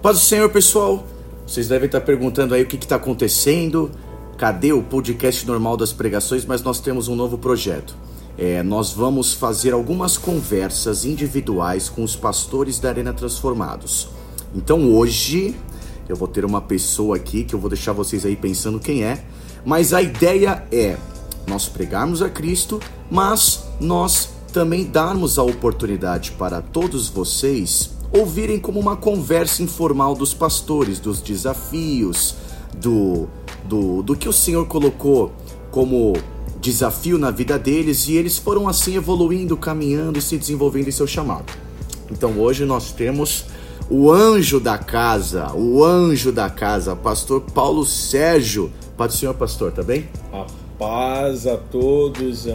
Paz do Senhor, pessoal. Vocês devem estar perguntando aí o que está acontecendo. Cadê o podcast normal das pregações? Mas nós temos um novo projeto. É, nós vamos fazer algumas conversas individuais com os pastores da Arena Transformados. Então hoje eu vou ter uma pessoa aqui que eu vou deixar vocês aí pensando quem é. Mas a ideia é nós pregarmos a Cristo, mas nós também darmos a oportunidade para todos vocês ouvirem como uma conversa informal dos pastores, dos desafios, do, do, do que o Senhor colocou como desafio na vida deles e eles foram assim evoluindo, caminhando e se desenvolvendo em seu chamado. Então hoje nós temos o anjo da casa, o anjo da casa, pastor Paulo Sérgio. Paz do Senhor, pastor, tá bem? A paz a todos.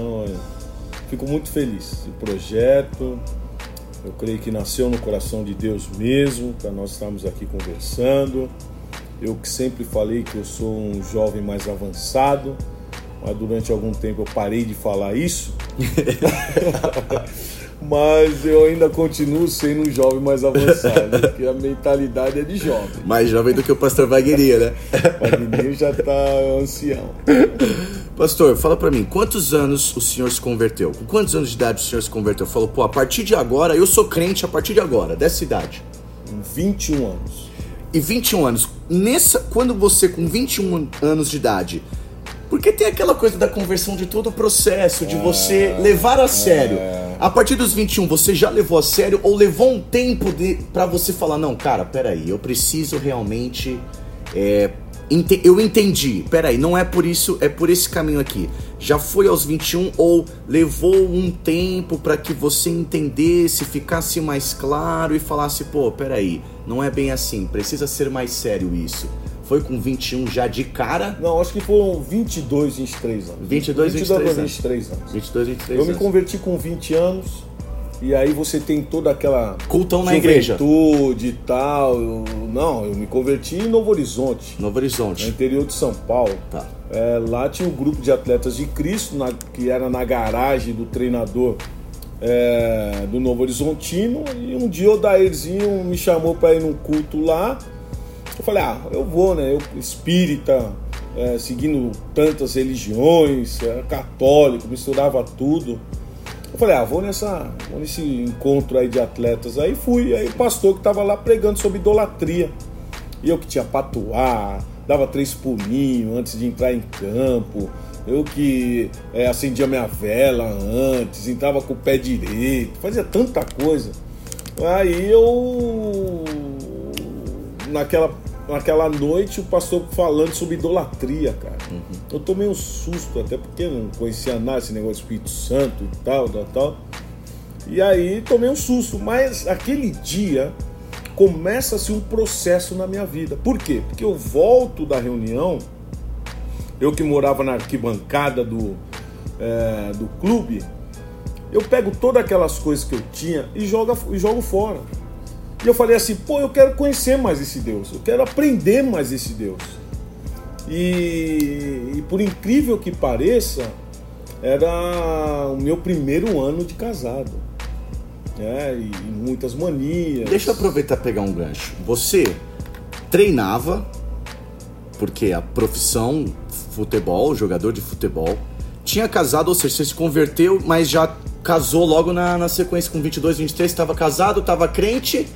Fico muito feliz. O projeto, eu creio que nasceu no coração de Deus mesmo, para nós estarmos aqui conversando. Eu que sempre falei que eu sou um jovem mais avançado, mas durante algum tempo eu parei de falar isso. mas eu ainda continuo sendo um jovem mais avançado, porque a mentalidade é de jovem. Mais jovem do que o pastor Wagner, né? Wagner já está ancião. Pastor, fala para mim, quantos anos o senhor se converteu? Com quantos anos de idade o senhor se converteu? Falou, pô, a partir de agora, eu sou crente a partir de agora, dessa idade. Com 21 anos. E 21 anos, nessa, quando você com 21 anos de idade, porque tem aquela coisa da conversão de todo o processo, de você é, levar a sério. É. A partir dos 21, você já levou a sério ou levou um tempo de, para você falar, não, cara, peraí, eu preciso realmente é, eu entendi. Peraí, não é por isso, é por esse caminho aqui. Já foi aos 21 ou levou um tempo para que você entendesse, ficasse mais claro e falasse, pô, peraí, não é bem assim, precisa ser mais sério isso. Foi com 21 já de cara? Não, acho que foram 22, 23 anos. 22, 23, 22 23 anos. 22, 23 Eu me converti com 20 anos e aí você tem toda aquela cultão na igreja, e tal. Eu, não, eu me converti em Novo Horizonte. Novo Horizonte. No interior de São Paulo. Tá. É, lá tinha um grupo de atletas de Cristo, na, que era na garagem do treinador é, do Novo Horizontino. E um dia o Dairzinho me chamou para ir num culto lá. Eu falei, ah, eu vou, né? Eu espírita, é, seguindo tantas religiões, era católico, misturava tudo. Falei, ah, vou, nessa, vou nesse encontro aí de atletas. Aí fui, aí o pastor que estava lá pregando sobre idolatria. E eu que tinha patuar, dava três pulinhos antes de entrar em campo. Eu que é, acendia minha vela antes, entrava com o pé direito, fazia tanta coisa. Aí eu, naquela naquela noite o pastor falando sobre idolatria, cara. Uhum. Eu tomei um susto, até porque não conhecia nada esse negócio do Espírito Santo e tal, tal, tal. E aí tomei um susto, mas aquele dia começa-se um processo na minha vida. Por quê? Porque eu volto da reunião, eu que morava na arquibancada do, é, do clube, eu pego todas aquelas coisas que eu tinha e jogo, e jogo fora. E eu falei assim, pô, eu quero conhecer mais esse Deus, eu quero aprender mais esse Deus. E, e por incrível que pareça, era o meu primeiro ano de casado. É, e, muitas manias. Deixa eu aproveitar e pegar um gancho. Você treinava, porque a profissão futebol, jogador de futebol, tinha casado, ou seja, você se converteu, mas já casou logo na, na sequência com 22, 23, estava casado, estava crente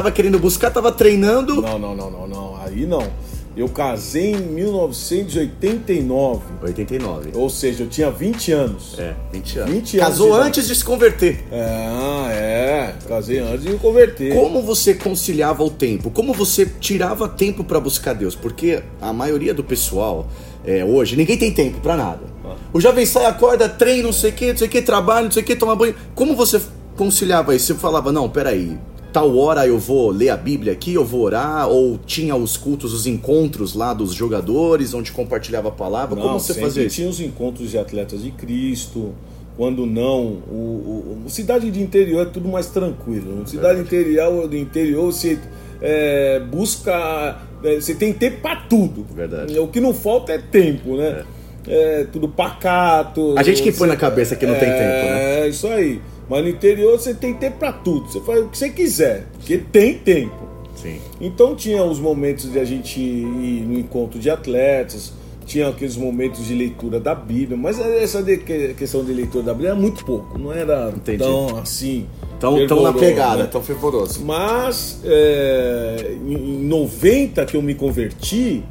Tava querendo buscar, tava treinando. Não, não, não, não, não. Aí não. Eu casei em 1989. 89. Ou seja, eu tinha 20 anos. É, 20 anos. 20 anos Casou de antes de se converter. Ah, é. Casei antes de me converter. Como você conciliava o tempo? Como você tirava tempo para buscar Deus? Porque a maioria do pessoal é, hoje, ninguém tem tempo para nada. Ah. O jovem sai, acorda, treina, não sei o que, não sei o que, trabalha, não sei o que, toma banho. Como você conciliava isso? Você falava, não, peraí, tal hora eu vou ler a Bíblia aqui, eu vou orar, ou tinha os cultos, os encontros lá dos jogadores, onde compartilhava a palavra? Não, Como você fazia isso? tinha os encontros de atletas de Cristo, quando não, o, o, cidade de interior é tudo mais tranquilo. Cidade interior, do interior você é, busca, é, você tem tempo para tudo. Verdade. O que não falta é tempo, né? É. é tudo pacato. A gente que põe na cabeça que não tem tempo, né? É, isso aí. Mas no interior você tem tempo para tudo. Você faz o que você quiser, porque tem tempo. Sim. Então tinha os momentos de a gente ir no encontro de atletas, tinha aqueles momentos de leitura da Bíblia, mas essa de, questão de leitura da Bíblia era muito pouco, não era Entendi. tão assim. Tão, tão na pegada, né? tão fervoroso. Mas é, em 90 que eu me converti,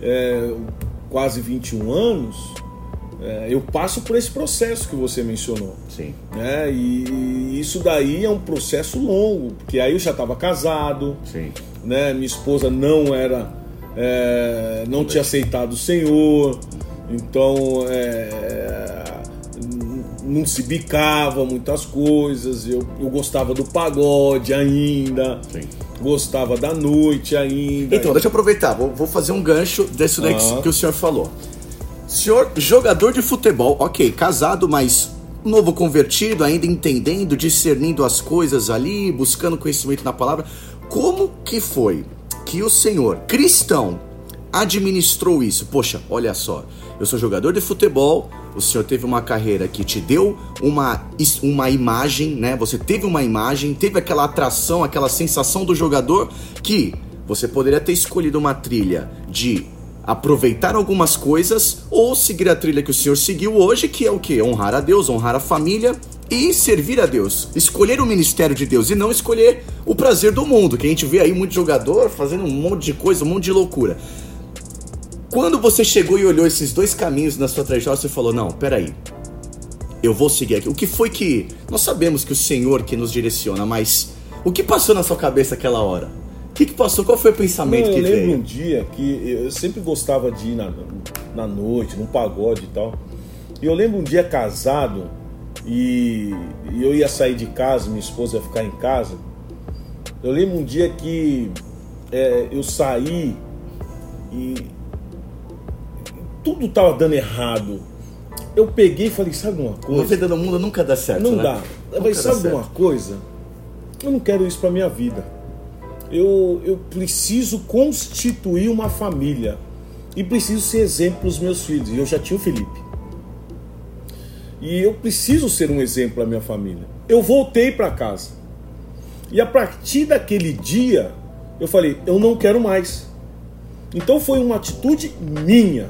é, quase 21 anos, é, eu passo por esse processo que você mencionou. Sim. Né? E isso daí é um processo longo, porque aí eu já estava casado, Sim. Né? minha esposa não era, é, não tinha aceitado o Senhor, então é, não se bicava muitas coisas. Eu, eu gostava do pagode ainda. Sim gostava da noite ainda. Então, deixa eu aproveitar, vou, vou fazer um gancho desse daí ah. que o senhor falou. Senhor, jogador de futebol, ok, casado, mas novo convertido, ainda entendendo, discernindo as coisas ali, buscando conhecimento na palavra. Como que foi que o senhor, cristão, administrou isso? Poxa, olha só, eu sou jogador de futebol, o senhor teve uma carreira que te deu uma, uma imagem, né? Você teve uma imagem, teve aquela atração, aquela sensação do jogador que você poderia ter escolhido uma trilha de aproveitar algumas coisas ou seguir a trilha que o senhor seguiu hoje, que é o que? Honrar a Deus, honrar a família e servir a Deus. Escolher o ministério de Deus e não escolher o prazer do mundo, que a gente vê aí muito jogador fazendo um monte de coisa, um monte de loucura. Quando você chegou e olhou esses dois caminhos na sua trajetória, você falou: "Não, peraí. Eu vou seguir aqui". O que foi que nós sabemos que o Senhor que nos direciona, mas o que passou na sua cabeça aquela hora? Que, que passou? Qual foi o pensamento Não, que veio? Eu lembro um dia que eu sempre gostava de ir na, na noite, num pagode e tal. E eu lembro um dia casado e, e eu ia sair de casa, minha esposa ia ficar em casa. Eu lembro um dia que é, eu saí e tudo tava dando errado. Eu peguei e falei, sabe uma coisa? A vida do mundo nunca dá certo. Não né? dá. Eu falei, sabe uma coisa? Eu não quero isso pra minha vida eu, eu preciso constituir uma família e preciso ser exemplo para os meus filhos. E eu já tinha o Felipe. E eu preciso ser um exemplo à minha família. Eu voltei para casa. E a partir daquele dia, eu falei: eu não quero mais. Então foi uma atitude minha.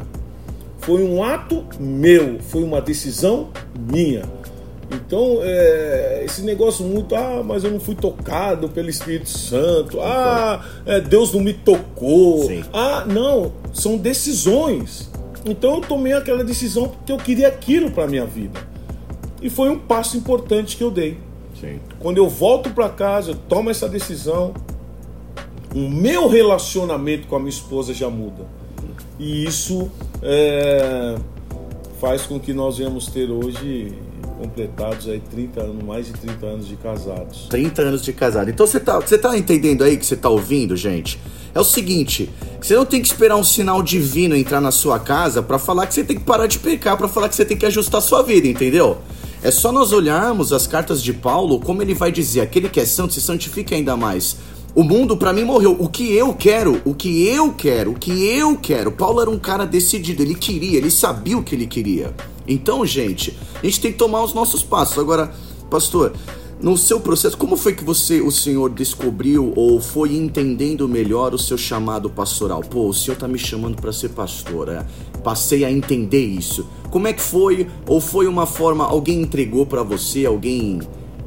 Foi um ato meu. Foi uma decisão minha. Então, é, esse negócio muito, ah, mas eu não fui tocado pelo Espírito Santo, ah, é, Deus não me tocou, Sim. ah, não, são decisões. Então eu tomei aquela decisão porque eu queria aquilo para minha vida. E foi um passo importante que eu dei. Sim. Quando eu volto para casa, eu tomo essa decisão, o meu relacionamento com a minha esposa já muda. E isso é, faz com que nós venhamos ter hoje completados aí 30 anos, mais de 30 anos de casados. 30 anos de casado. Então você tá, você tá entendendo aí que você tá ouvindo, gente? É o seguinte, você não tem que esperar um sinal divino entrar na sua casa para falar que você tem que parar de pecar, para falar que você tem que ajustar a sua vida, entendeu? É só nós olharmos as cartas de Paulo, como ele vai dizer, aquele que é santo se santifique ainda mais. O mundo para mim morreu. O que eu quero, o que eu quero, o que eu quero. Paulo era um cara decidido, ele queria, ele sabia o que ele queria. Então, gente, a gente tem que tomar os nossos passos. Agora, pastor, no seu processo, como foi que você, o senhor, descobriu ou foi entendendo melhor o seu chamado pastoral? Pô, o senhor tá me chamando para ser pastor, é? passei a entender isso. Como é que foi? Ou foi uma forma, alguém entregou para você, alguém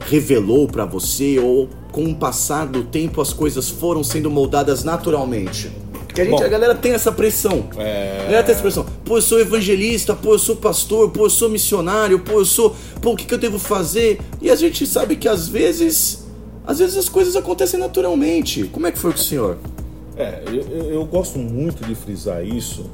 revelou para você, ou com o passar do tempo as coisas foram sendo moldadas naturalmente? Porque a, gente, Bom, a galera tem essa pressão. É... A galera tem essa pressão. Pô, eu sou evangelista, pô, eu sou pastor, pô, eu sou missionário, pô, eu sou. Pô, o que, que eu devo fazer? E a gente sabe que às vezes. Às vezes as coisas acontecem naturalmente. Como é que foi com o senhor? É, eu, eu, gosto muito de frisar isso,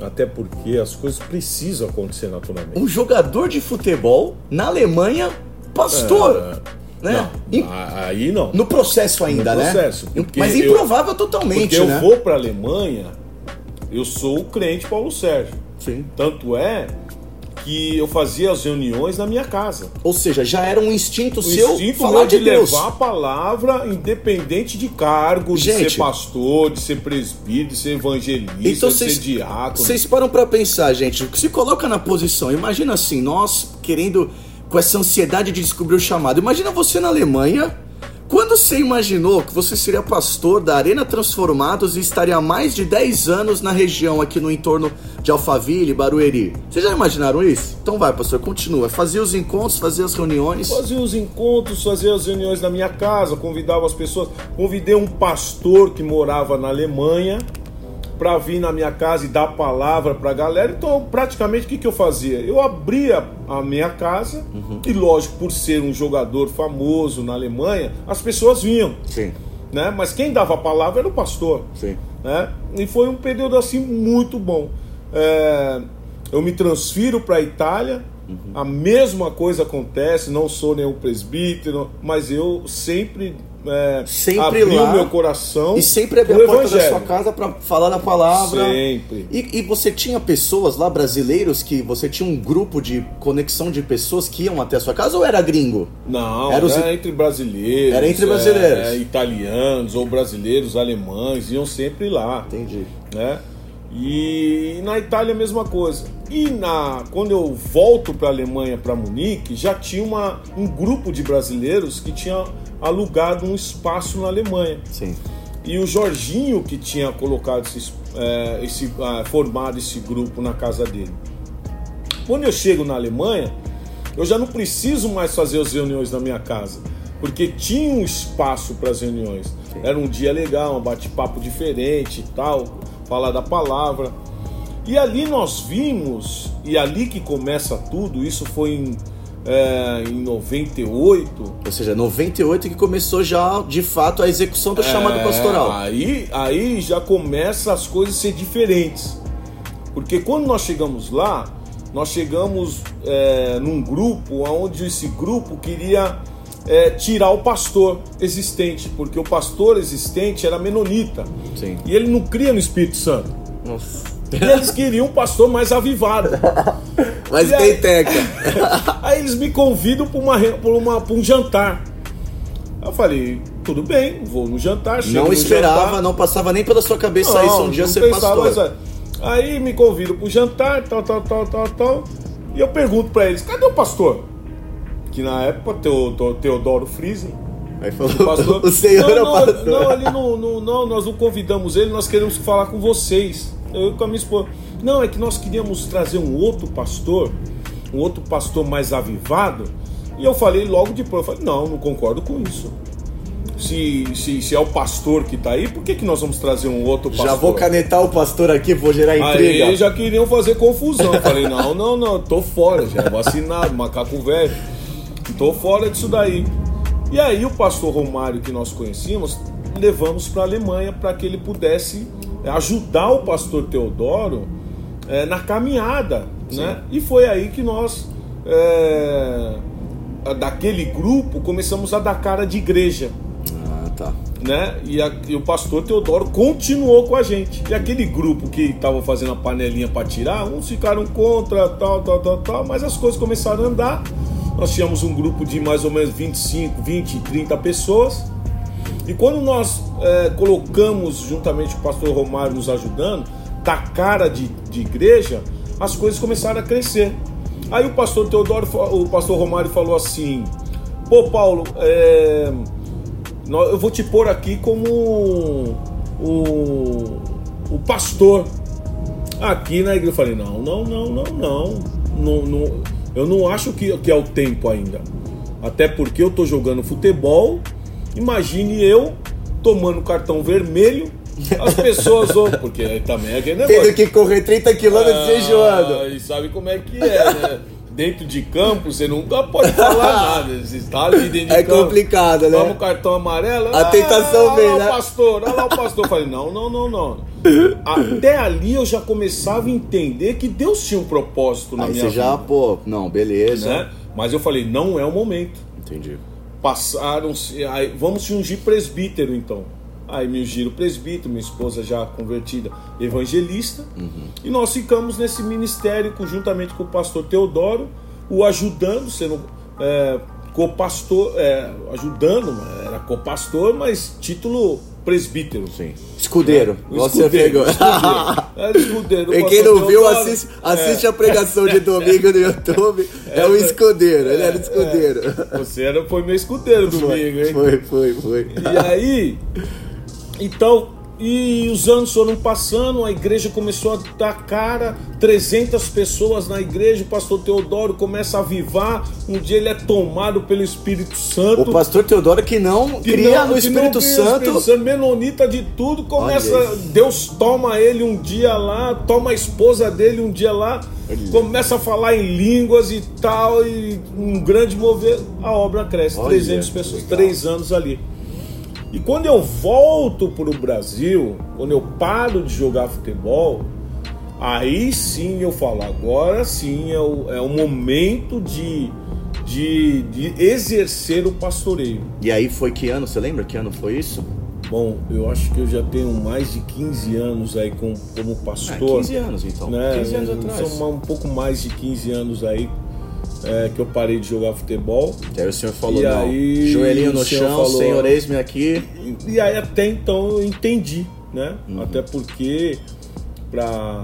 até porque as coisas precisam acontecer naturalmente. Um jogador de futebol na Alemanha, pastor. É... Né? Não, aí não. No processo ainda, no né? processo, né? Mas improvável eu, totalmente, porque né? eu vou para a Alemanha, eu sou o crente Paulo Sérgio. Sim. Tanto é que eu fazia as reuniões na minha casa. Ou seja, já era um instinto o seu instinto falar de, de Deus. levar a palavra independente de cargo, Gente, de ser pastor, de ser presbítero, de ser evangelista, então, de cês, ser diácono. Vocês param para pensar, gente, se coloca na posição. Imagina assim, nós querendo com essa ansiedade de descobrir o chamado. Imagina você na Alemanha Quando você imaginou que você seria pastor da Arena Transformados e estaria há mais de 10 anos na região aqui no entorno de Alphaville, Barueri? Vocês já imaginaram isso? Então vai, pastor, continua. Fazia os encontros, fazia as reuniões. Fazia os encontros, fazia as reuniões na minha casa, convidava as pessoas. Convidei um pastor que morava na Alemanha para vir na minha casa e dar palavra para a galera. Então, praticamente, o que, que eu fazia? Eu abria a minha casa uhum. e, lógico, por ser um jogador famoso na Alemanha, as pessoas vinham. Sim. Né? Mas quem dava a palavra era o pastor. Sim. Né? E foi um período assim muito bom. É... Eu me transfiro para a Itália. Uhum. A mesma coisa acontece, não sou nenhum presbítero, mas eu sempre é, sempre abriu lá, meu coração e sempre abriu a porta evangelho. da sua casa para falar da palavra. Sempre. E, e, você tinha pessoas lá brasileiros que você tinha um grupo de conexão de pessoas que iam até a sua casa ou era gringo? Não, era, os... era entre brasileiros. Era entre brasileiros, é, italianos ou brasileiros, alemães iam sempre lá. Entendi. Né? E na Itália a mesma coisa. E na quando eu volto para a Alemanha, para Munique, já tinha uma, um grupo de brasileiros que tinha alugado um espaço na Alemanha. Sim. E o Jorginho que tinha colocado esse, é, esse ah, formado esse grupo na casa dele. Quando eu chego na Alemanha, eu já não preciso mais fazer as reuniões na minha casa, porque tinha um espaço para as reuniões. Sim. Era um dia legal, um bate-papo diferente e tal, falar da palavra. E ali nós vimos, e ali que começa tudo, isso foi em é, em 98. Ou seja, 98 que começou já de fato a execução do é, chamado pastoral. Aí, aí já começa as coisas a ser diferentes. Porque quando nós chegamos lá, nós chegamos é, num grupo onde esse grupo queria é, tirar o pastor existente, porque o pastor existente era menonita. Sim. E ele não cria no Espírito Santo. Nossa. E eles queriam um pastor mais avivado. mais bem teca. Aí eles me convidam para uma, uma, um jantar. Eu falei, tudo bem, vou no jantar. Não no esperava, jantar. não passava nem pela sua cabeça não, isso um dia ser pensava, pastor. Mas, aí me convidam para o jantar, tal, tal, tal, tal, tal. E eu pergunto para eles, cadê o pastor? Que na época, Teodoro Friesen. Aí falou, o, pastor, o senhor não, é o pastor. Não, ele não, não, não, nós não convidamos ele, nós queremos falar com vocês eu com a minha esposa. Não, é que nós queríamos trazer um outro pastor, um outro pastor mais avivado. E eu falei logo depois, eu falei, não, não concordo com isso. Se, se, se é o pastor que está aí, por que, que nós vamos trazer um outro pastor? Já vou canetar o pastor aqui, vou gerar intriga. Aí já queriam fazer confusão. Eu falei, não, não, não, tô fora, já é vacinado, macaco velho. Tô fora disso daí. E aí o pastor Romário que nós conhecíamos, levamos para a Alemanha para que ele pudesse ajudar o pastor Teodoro é, na caminhada. Né? E foi aí que nós, é, daquele grupo, começamos a dar cara de igreja. Ah, tá. Né? E, a, e, o pastor Teodoro continuou com a gente. E aquele grupo que estava fazendo a panelinha para tirar, uns ficaram contra, tal, tal, tal, tal, mas as coisas começaram a andar. Nós tínhamos um grupo de mais ou menos 25, 20, 30 pessoas. E quando nós é, colocamos, juntamente com o pastor Romário nos ajudando, da cara de, de igreja, as coisas começaram a crescer. Aí o pastor Teodoro, o pastor Romário falou assim: Pô, Paulo, é, eu vou te pôr aqui como o, o pastor aqui na igreja. Eu falei: Não, não, não, não, não. não, não eu não acho que, que é o tempo ainda. Até porque eu tô jogando futebol Imagine eu tomando cartão vermelho, as pessoas vão. Porque também é aquele negócio. Tendo que correr 30 quilômetros ah, jejuando. E sabe como é que é, né? dentro de campo, você nunca pode falar nada. Você está ali dentro de é campo. É complicado, né? Toma o cartão amarelo. A tentação ah, vem, olha né? Olha o pastor, olha lá o pastor. Eu falei, não, não, não, não. Até ali eu já começava a entender que Deus tinha um propósito na Aí minha você vida. já, pô, não, beleza. Né? Mas eu falei, não é o momento. Entendi passaram-se. Vamos se ungir presbítero então. Aí me ungiram presbítero, minha esposa já convertida evangelista. Uhum. E nós ficamos nesse ministério conjuntamente com o pastor Teodoro, o ajudando, sendo é, co-pastor, é, ajudando, era co-pastor, mas título presbítero. Sim. Escudeiro. É, o Você escudeiro, pegou. escudeiro. É, escudeiro. E quem não viu, assiste, assiste É. a pregação de domingo no YouTube. É, o escudeiro, ele era o É, escudeiro. é. Você era, foi meu escudeiro domingo, hein? Foi, foi, foi. E aí, então, e os anos foram passando, a igreja começou a dar cara, 300 pessoas na igreja, o pastor Teodoro começa a avivar, um dia ele é tomado pelo Espírito Santo. O pastor Teodoro que não que cria não- no que Espírito não cria Santo. Espírito Santo, menonita de tudo, começa. Deus toma ele um dia lá, toma a esposa dele um dia lá, Olha. começa a falar em línguas e tal, e um grande mover, a obra cresce, Olha, 300 pessoas, legal. três anos ali. E quando eu volto para o Brasil, quando eu paro de jogar futebol, aí sim eu falo, agora sim é o, é o momento de, de, de exercer o pastoreio. E aí foi que ano? Você lembra que ano foi isso? Bom, eu acho que eu já tenho mais de 15 anos aí com, como Ah, pastor. 15 anos então. né? 15 anos atrás. São um pouco mais de 15 anos aí é, que eu parei de jogar futebol. E aí o senhor falou, E não, aí joelhinho no chão, falou- senhor, eis-me aqui. E, e aí até então eu entendi, né? Uhum. Até porque para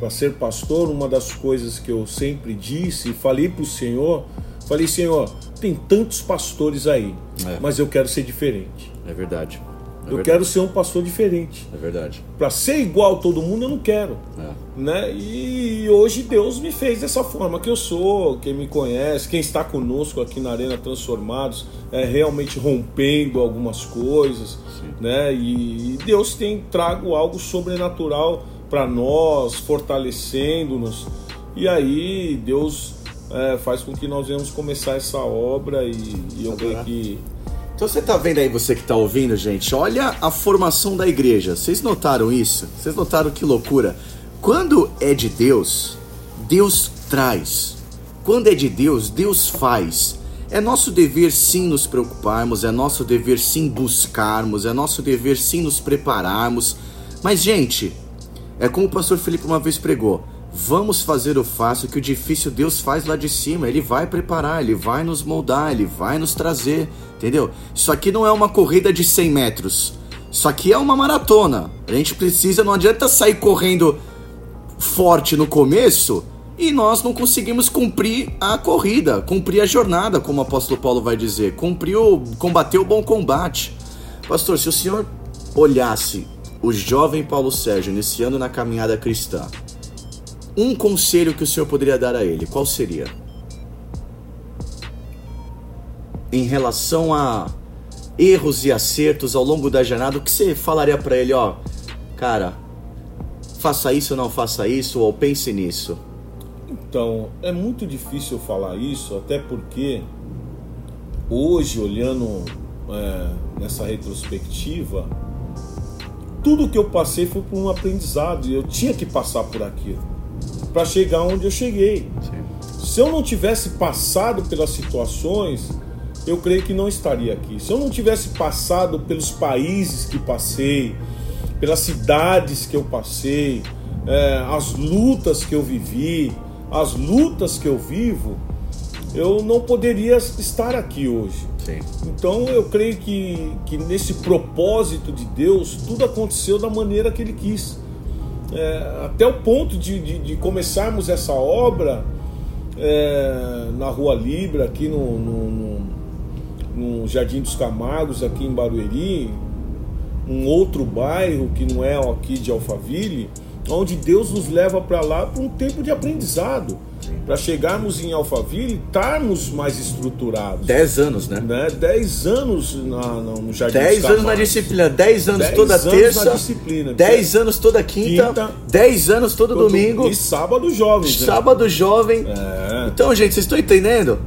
para ser pastor, uma das coisas que eu sempre disse e falei para o Senhor, falei, Senhor, tem tantos pastores aí, É. mas eu quero ser diferente. É verdade. É eu verdade. quero ser um pastor diferente. É verdade. Para ser igual a todo mundo, eu não quero. É. Né? E hoje Deus me fez dessa forma que eu sou, quem me conhece, quem está conosco aqui na Arena Transformados, é realmente rompendo algumas coisas, né? E Deus tem trago algo sobrenatural para nós, fortalecendo-nos. E aí Deus é, faz com que nós venhamos começar essa obra e, e eu creio Agora. que Então você tá vendo aí, você que tá ouvindo, gente, olha a formação da igreja. Vocês notaram isso? Vocês notaram que loucura? Quando é de Deus, Deus traz. Quando é de Deus, Deus faz. É nosso dever sim nos preocuparmos, é nosso dever sim buscarmos, é nosso dever sim nos prepararmos. Mas, gente, é como o pastor Felipe uma vez pregou: vamos fazer o fácil, que o difícil Deus faz lá de cima. Ele vai preparar, ele vai nos moldar, ele vai nos trazer, entendeu? Isso aqui não é uma corrida de 100 metros. Isso aqui é uma maratona. A gente precisa, não adianta sair correndo forte no começo e nós não conseguimos cumprir a corrida, cumprir a jornada, como o apóstolo Paulo vai dizer, cumprir o, combater o bom combate. Pastor, se o senhor olhasse o jovem Paulo Sérgio iniciando na caminhada cristã, um conselho que o senhor poderia dar a ele, qual seria? Em relação a erros e acertos ao longo da jornada, o que você falaria para ele, ó, cara, faça isso ou não faça isso, ou pense nisso? Então, é muito difícil falar isso, até porque hoje, olhando é, nessa retrospectiva, tudo que eu passei foi por um aprendizado e eu tinha que passar por aquilo para chegar onde eu cheguei. Se eu não tivesse passado pelas situações, eu creio que não estaria aqui. Se eu não tivesse passado pelos países que passei, pelas cidades que eu passei, é, as lutas que eu vivi, as lutas que eu vivo, eu não poderia estar aqui hoje. Sim. Então eu creio que, que nesse propósito de Deus, tudo aconteceu da maneira que Ele quis. É, até o ponto de, de, de começarmos essa obra é, na Rua Libra, aqui no, no, no, no Jardim dos Camargos, aqui em Barueri, um outro bairro que não é aqui de Alphaville, onde Deus nos leva para lá para um tempo de aprendizado, para chegarmos em Alphaville, estarmos mais estruturados. Dez anos, né? Né? Dez anos na, no Jardim Dez anos na disciplina, dez anos Dez toda anos na terça, disciplina. dez anos toda quinta, Quinta. dez anos todo, Todo- domingo, E sábado jovens. né? sábado jovem. É. Então, gente, vocês estão entendendo?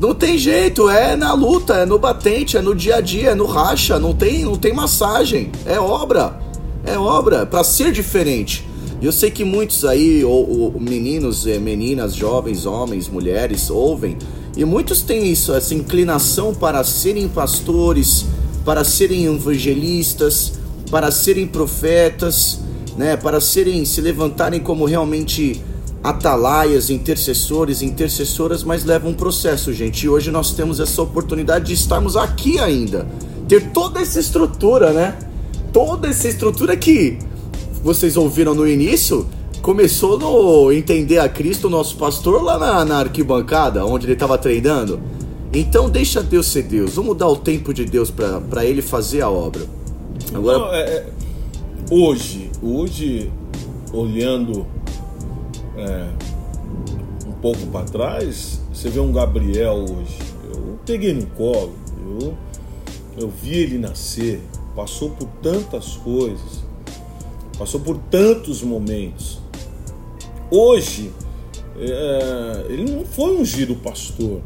Não tem jeito, é na luta, é no batente, é no dia a dia, é no racha, não tem, não tem massagem, é obra, é obra para ser diferente. Eu sei que muitos aí, ou, ou meninos, eh, meninas, jovens, homens, mulheres, ouvem, e muitos têm isso, essa inclinação para serem pastores, para serem evangelistas, para serem profetas, né, para serem se levantarem como realmente atalaias, intercessores, intercessoras, mas leva um processo, gente. E hoje nós temos essa oportunidade de estarmos aqui ainda, ter toda essa estrutura, né? toda essa estrutura que vocês ouviram no início começou no entender a Cristo, nosso pastor, lá na, na arquibancada, onde ele estava treinando. Então deixa Deus ser Deus. Vamos dar o tempo de Deus para ele fazer a obra. Agora, Não, é, é, hoje, hoje, olhando é, um pouco para trás, você vê um Gabriel hoje. Eu peguei no colo, eu, eu vi ele nascer, passou por tantas coisas, passou por tantos momentos. Hoje, é, ele não foi ungido pastor,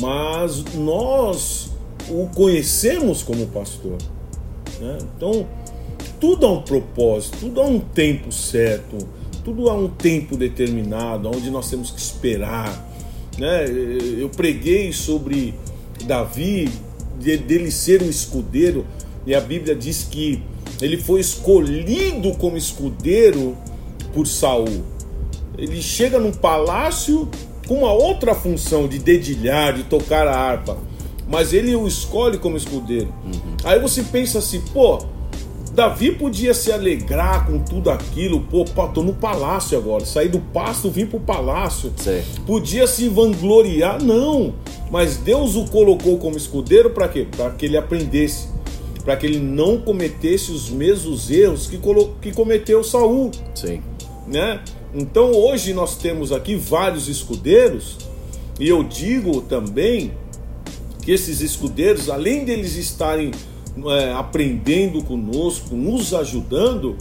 mas nós o conhecemos como pastor. Né? Então, tudo há um propósito, tudo há um tempo certo, tudo há um tempo determinado, onde nós temos que esperar. Né? Eu preguei sobre Davi, dele ser um escudeiro, e a Bíblia diz que ele foi escolhido como escudeiro por Saul. Ele chega num palácio com uma outra função de dedilhar, de tocar a harpa, mas ele o escolhe como escudeiro. Uhum. Aí você pensa assim, pô, Davi podia se alegrar com tudo aquilo, pô, tô no palácio agora, sair do pasto, vim pro palácio. Certo. Podia se vangloriar, não. Mas Deus o colocou como escudeiro para quê? Para que ele aprendesse, para que ele não cometesse os mesmos erros que, que cometeu Saul. Sim. Né? Então hoje nós temos aqui vários escudeiros, e eu digo também que esses escudeiros, além deles estarem é, aprendendo conosco, nos ajudando,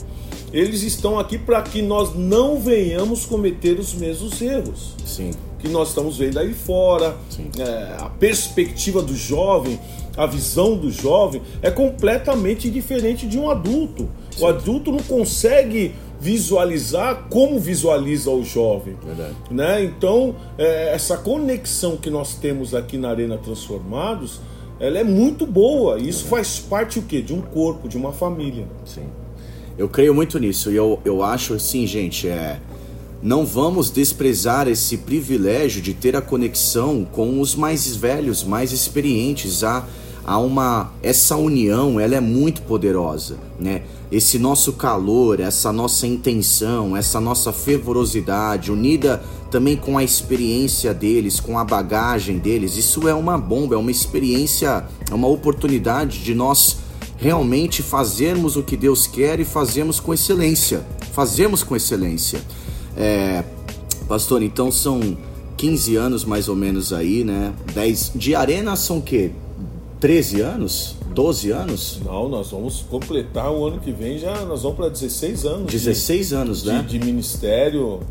eles estão aqui para que nós não venhamos cometer os mesmos erros. Sim. Que nós estamos vendo aí fora, é, a perspectiva do jovem, a visão do jovem é completamente diferente de um adulto. Sim. O adulto não consegue visualizar como visualiza o jovem. Verdade. Né? Então, é, essa conexão que nós temos aqui na Arena Transformados, ela é muito boa. E isso Verdade. faz parte o quê? De um corpo, de uma família. Sim. Eu creio muito nisso. E eu, eu acho assim, gente, é. Não vamos desprezar esse privilégio de ter a conexão com os mais velhos, mais experientes. Há, há uma essa união, ela é muito poderosa, né? esse nosso calor, essa nossa intenção, essa nossa fervorosidade, unida também com a experiência deles, com a bagagem deles, isso é uma bomba, é uma experiência, é uma oportunidade de nós realmente fazermos o que Deus quer e fazermos com excelência. Fazemos com excelência. É, pastor, então são 15 anos mais ou menos aí, né? 10 de arena são o quê? 13 anos? 12 anos? Não, nós vamos completar o ano que vem já, nós vamos para 16 anos. 16 de, anos, né? De, de ministério.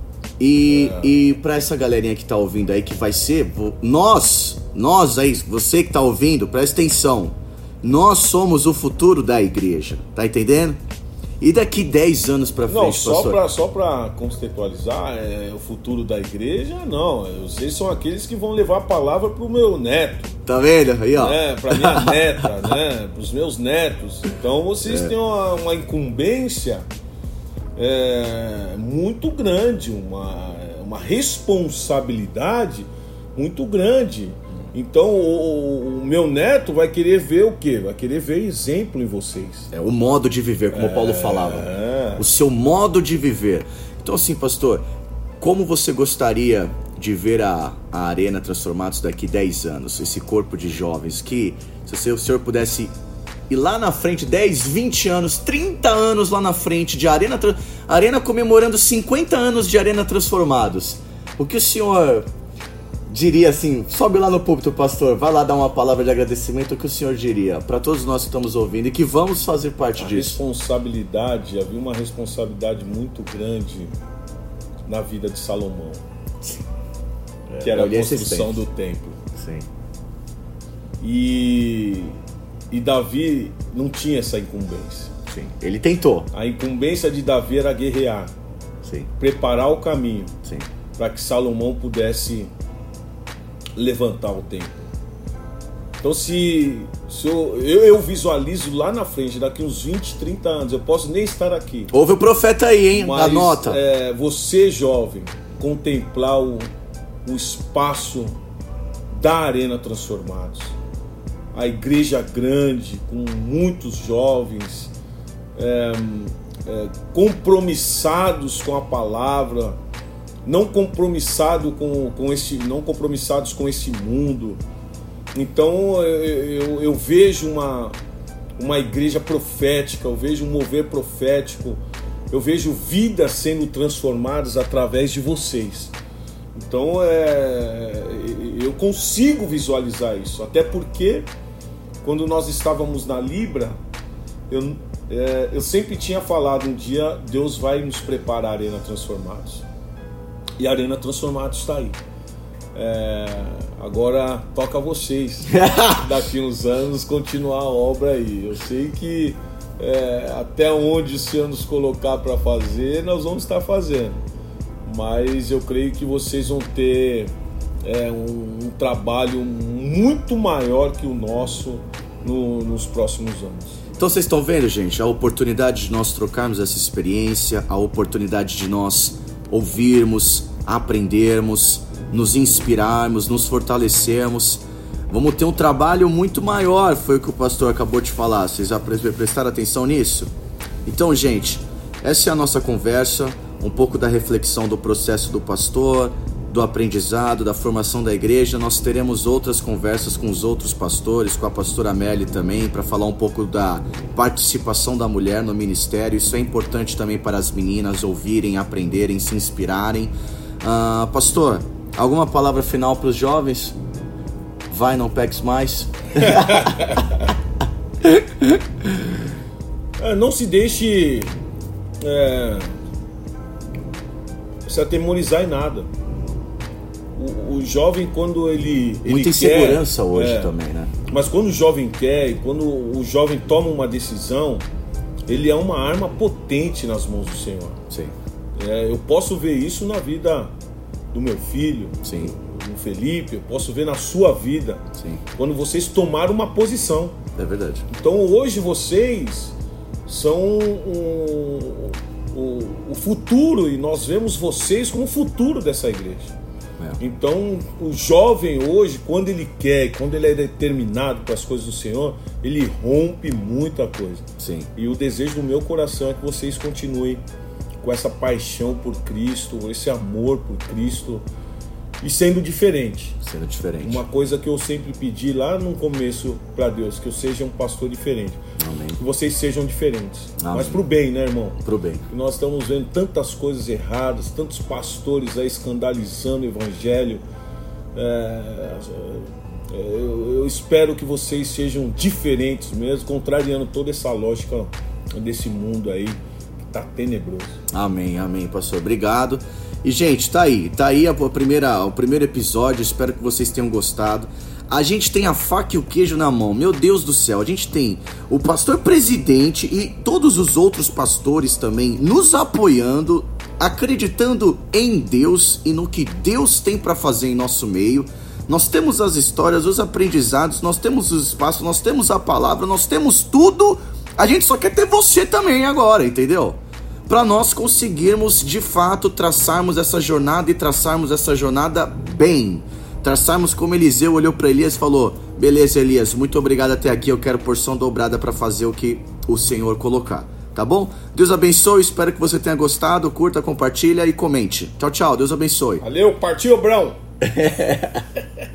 E, é... e para essa galerinha que tá ouvindo aí, que vai ser, nós, nós aí, você que tá ouvindo, presta atenção. Nós somos o futuro da igreja, tá entendendo? E daqui 10 anos para frente, não, só para só para contextualizar, é, o futuro da igreja, não. Vocês são aqueles que vão levar a palavra pro meu neto. Tá vendo? Aí, ó. É, pra minha neta, né? Pros meus netos. Então vocês é. têm uma, uma incumbência é, muito grande, uma, uma responsabilidade muito grande. Então o, o, meu neto vai querer ver o quê? Vai querer ver exemplo em vocês. É o modo de viver, como é, o Paulo falava. O seu modo de viver. Então assim, pastor, como você gostaria de ver a, a Arena Transformados daqui 10 anos? Esse corpo de jovens que, se o senhor pudesse ir lá na frente, 10, 20 anos, 30 anos lá na frente de Arena, Arena comemorando 50 anos de Arena Transformados. O que o senhor diria assim, sobe lá no púlpito, pastor, vai lá dar uma palavra de agradecimento, o que o senhor diria para todos nós que estamos ouvindo e que vamos fazer parte a disso? Responsabilidade, havia uma responsabilidade muito grande na vida de Salomão, é, que era a construção do templo. Sim. E, e Davi não tinha essa incumbência. Sim. Ele tentou. A incumbência de Davi era guerrear, Sim. preparar o caminho para que Salomão pudesse levantar o templo. Então, se, se eu, eu, eu, visualizo lá na frente, daqui uns 20, 30 anos, eu posso nem estar aqui. Houve o profeta aí, hein? Mas, Anota. É, você, jovem, contemplar o, o espaço da Arena Transformados. A igreja grande, com muitos jovens, é, é, compromissados com a palavra, não compromissado com, com esse, não compromissados com esse mundo. Então eu, eu vejo uma, uma igreja profética, eu vejo um mover profético, eu vejo vidas sendo transformadas através de vocês. Então é, eu consigo visualizar isso, até porque quando nós estávamos na Libra, eu, é, eu sempre tinha falado um dia Deus vai nos preparar a Arena Transformados. E a Arena Transformados está aí. É, agora toca a vocês daqui uns anos continuar a obra aí. Eu sei que é, até onde o Senhor nos colocar para fazer, nós vamos estar fazendo. Mas eu creio que vocês vão ter é, um, um, trabalho muito maior que o nosso no, nos próximos anos. Então vocês estão vendo, gente, a oportunidade de nós trocarmos essa experiência, a oportunidade de nós ouvirmos, aprendermos, nos inspirarmos, nos fortalecermos. Vamos ter um trabalho muito maior, foi o que o pastor acabou de falar. Vocês já prestaram atenção nisso? Então, gente, essa é a nossa conversa, um pouco da reflexão do processo do pastor, do aprendizado, da formação da igreja. Nós teremos outras conversas com os outros pastores, com a pastora Amélie também, para falar um pouco da participação da mulher no ministério. Isso é importante também para as meninas ouvirem, aprenderem, se inspirarem. Uh, pastor, Alguma palavra final para os jovens? Vai, não peques mais. é, não se deixe é, se atemorizar em nada. O, o jovem, quando ele. Muita ele insegurança quer, hoje é, também, né? Mas quando o jovem quer e quando o jovem toma uma decisão, ele é uma arma potente nas mãos do Senhor. Sim. É, eu posso ver isso na vida do meu filho, Sim. do Felipe, eu posso ver na sua vida. Sim. Quando vocês tomaram uma posição. É verdade. Então hoje vocês são o, o futuro e nós vemos vocês como o futuro dessa igreja. Então, o jovem hoje, quando ele quer, quando ele é determinado para as coisas do Senhor, ele rompe muita coisa. Sim. E o desejo do meu coração é que vocês continuem com essa paixão por Cristo, esse amor por Cristo e sendo diferente. Sendo diferente. Uma coisa que eu sempre pedi lá no começo para Deus, que eu seja um pastor diferente. Amém. Que vocês sejam diferentes. Amém. Mas pro bem, né, irmão? Pro bem. Que nós estamos vendo tantas coisas erradas, tantos pastores aí escandalizando o evangelho. É, é, eu, eu espero que vocês sejam diferentes mesmo, contrariando toda essa lógica desse mundo aí tá tenebroso. Amém, amém, pastor. Obrigado. E, gente, tá aí. Tá aí a primeira, o primeiro episódio. Espero que vocês tenham gostado. A gente tem a faca e o queijo na mão. Meu Deus do céu, a gente tem o pastor presidente e todos os outros pastores também nos apoiando, acreditando em Deus e no que Deus tem para fazer em nosso meio. Nós temos as histórias, os aprendizados, nós temos os espaços, nós temos a palavra, nós temos tudo. A gente só quer ter você também agora, entendeu? Para nós conseguirmos de fato traçarmos essa jornada e traçarmos essa jornada bem. Traçarmos como Eliseu olhou para Elias e falou: Beleza, Elias, muito obrigado até aqui. Eu quero porção dobrada para fazer o que o Senhor colocar. Tá bom? Deus abençoe. Espero que você tenha gostado. Curta, compartilha e comente. Tchau, tchau. Deus abençoe. Valeu, partiu, Brão.